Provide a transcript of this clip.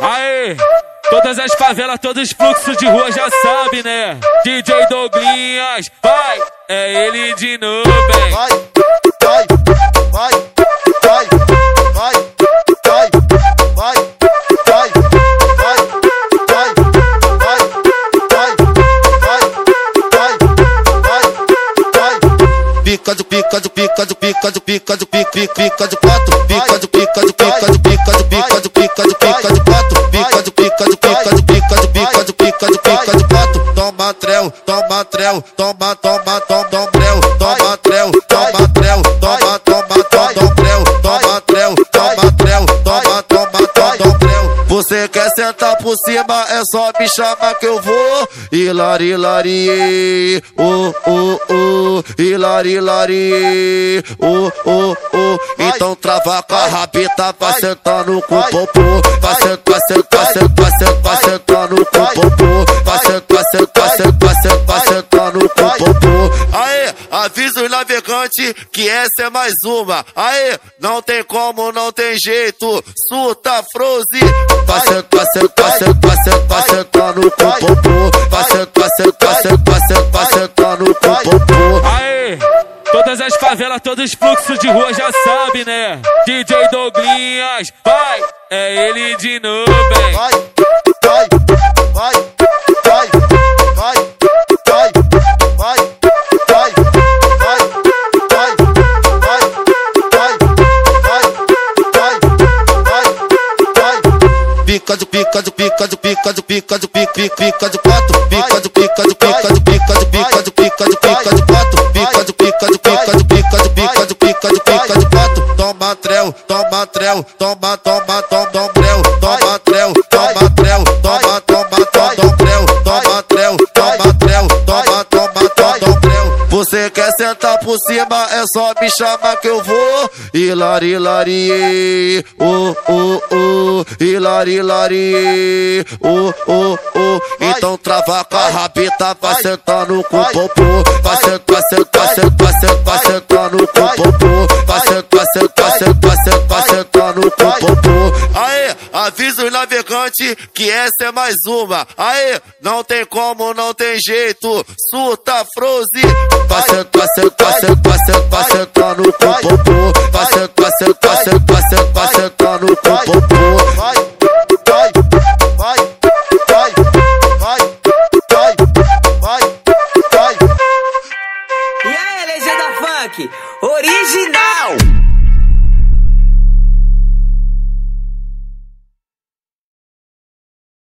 Aê! Todas as favelas, todos os fluxos de rua já sabe, né? DJ Douglinhas, vai! É ele de novo, hein? Vai, vai, vai, vai, vai, vai, vai, vai, vai, vai, vai, vai, vai, vai, vai. Pica do pica do pica do pica do pica do pica pica pica do quatro pica do pica do toma trel toma trel toma toma toma toma trel toma trel toma trel toma toma toma trel toma trel toma trel toma toma toma trel você quer sentar por cima é só me chamar que eu vou. Hilari hilari oh oh oh hilari hilari oh oh oh então trava com a rabita vai sentando com o popô. Vai sentar sentar sentar sentar sentando com o popô sentar sentar sentar sentar sentando com o popô aê avisa os navegantes que essa é mais uma. Aê não tem como não tem jeito. Surta froze. Vai sentar sentar sentar sentar sentando com o popô vai sentar sentar sentar sentar sentando com o popô Aê! Todas as favelas, todos os fluxos de rua já sabe, né? DJ Douglinhas, vai! É ele de novo, hein? Pica do pica do pica do pica do pica pica do quatro pica do pica do pica do pica do pica do pica do pica quatro pica do pica do pica do pica do pica do pica do pica quatro toma trel toma trel toma toma toma toma trel toma trel você quer sentar por cima é só me chamar que eu vou. Hilari hilari oh oh oh hilari hilari oh oh oh então trava com a rabita vai sentando com o popô. Vai sentar sentar sentar sentar sentando com o popô. Vai sentar sentar sentar sentar sentando com o popô. aê Avisa os navegantes que essa é mais uma. Aê, não tem como, não tem jeito. Surta, froze. passando, passando, passando, passando, passando sentar no cupopô. Passando, passando, passando, passando, passando sentar no cupopô. Vai, vai, vai, vai, vai, vai, vai, vai. E aí, legenda funk, original.